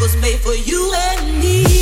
was made for you and me.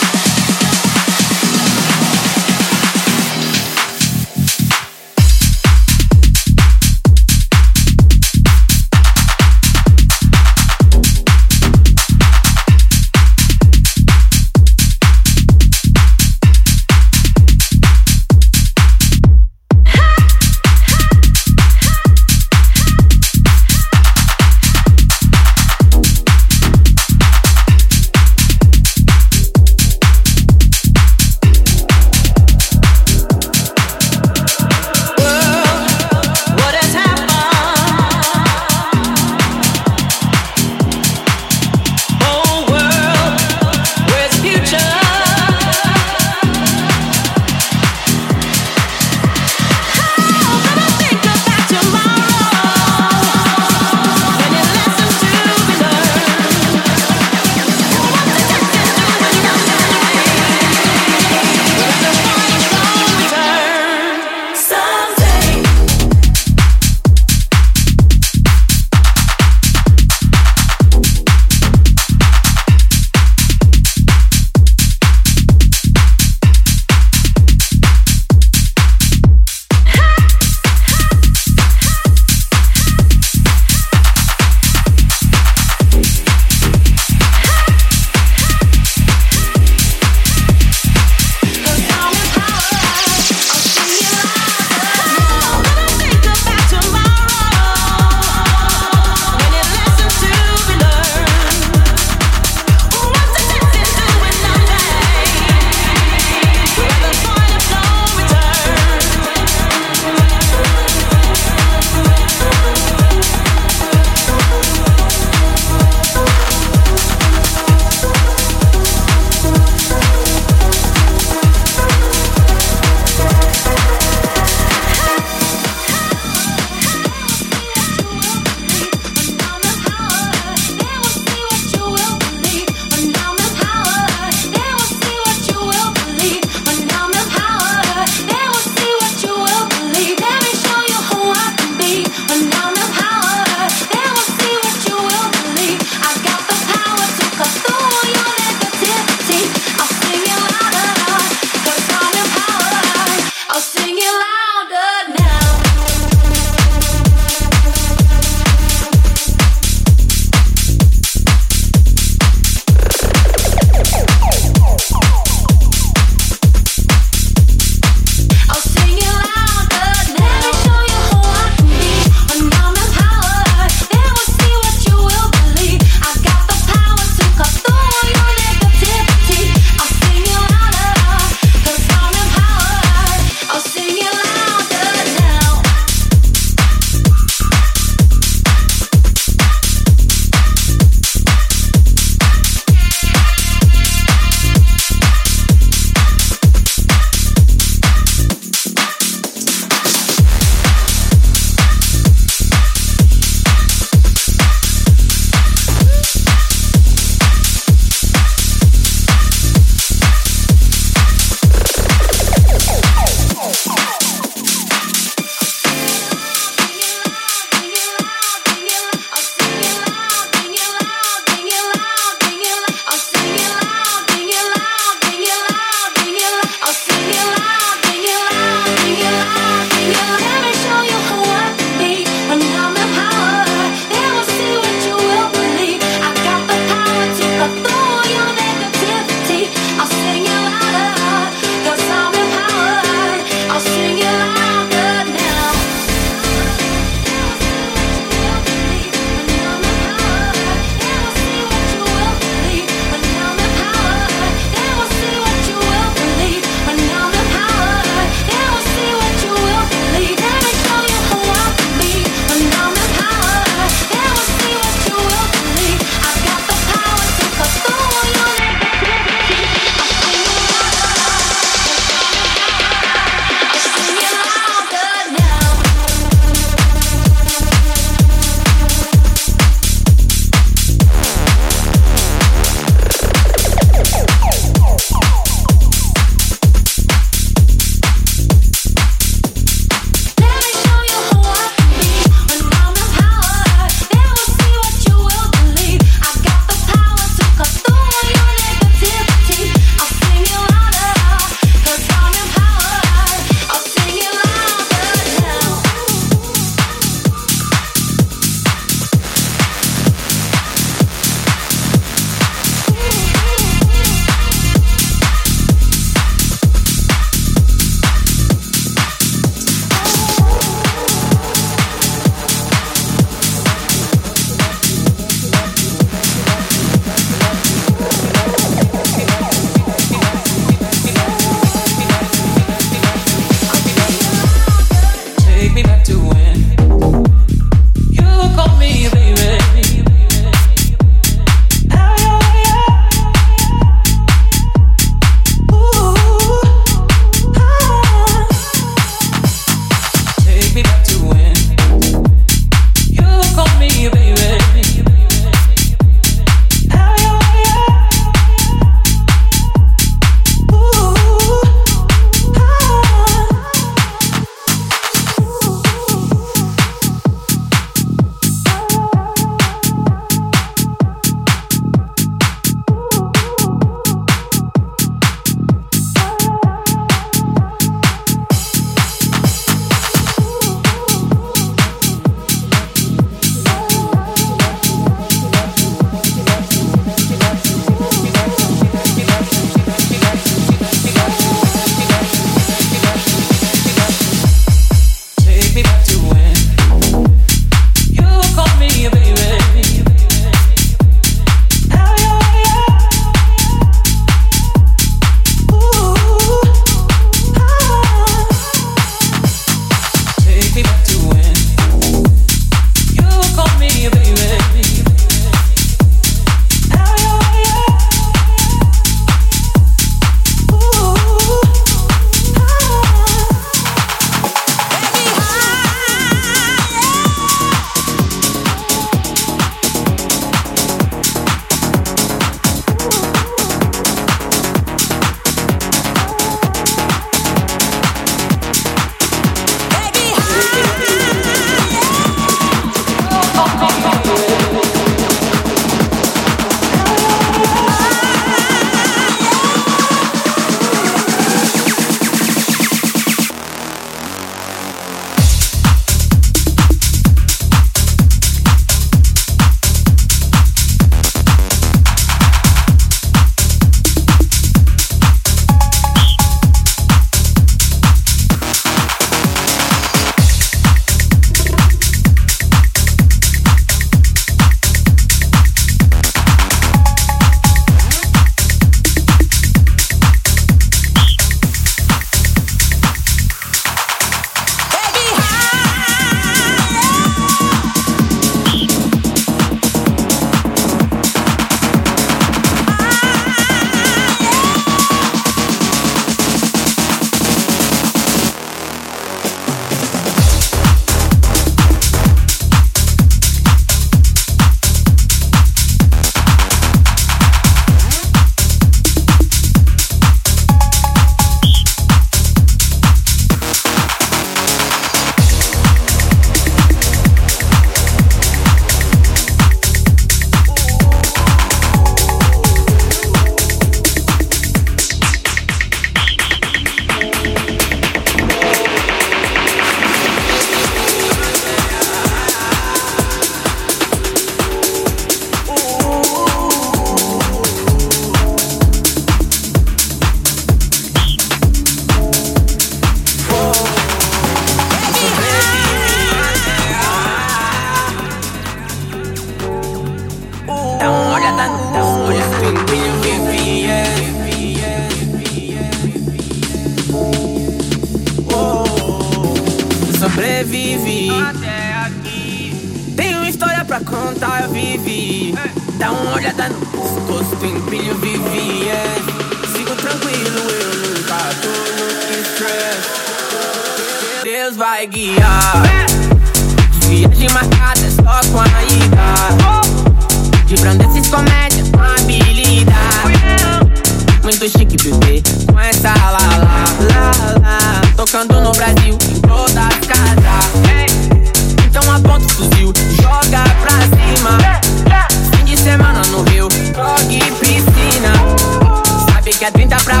Pra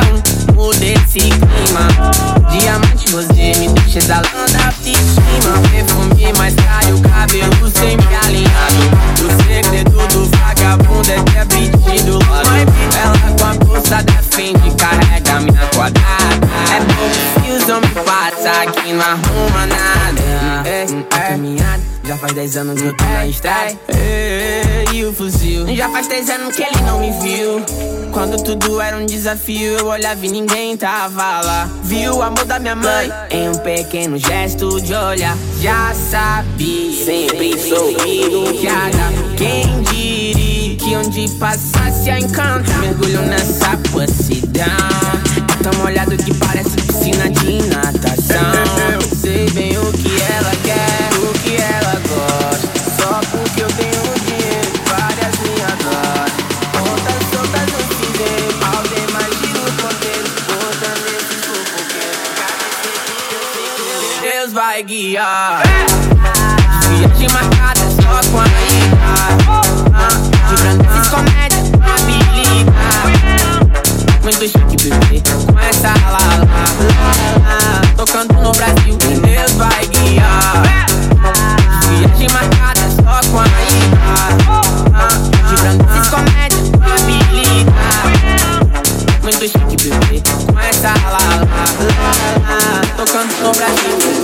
1, muda esse clima. Diamante rosé me deixa exalando a autoestima. Perfume mais caro, cabelo sempre alinhado. O segredo do vagabundo é ter pedido Mãe, ela com a bolsa da frente carrega minha quadrada. É pouco que os homens passam aqui não arruma nada. É, é, caminhada. Já faz 10 anos que eu tô na estrada. É, E o fuzil? Já faz 10 anos que ele não me viu. Quando tudo era um desafio, eu olhava e ninguém tava lá. Viu o amor da minha mãe em um pequeno gesto de olhar. Já sabia, sempre soube que era. Quem diria que onde passasse a encanto, mergulho nessa possidão. É tão molhado que parece piscina de natação. Sei bem o que ela quer, vai guiar. Viagem marcada só com a ida. De brandeces comédia, habilidade. Muito chique, bebê, com essa lá, lá. Tocando no Brasil, Deus vai guiar. Viagem marcada só com a ida. De brandeces comédia, habilidade. Muito chique, bebê, com essa lá, lá, lá. Tocando no Brasil,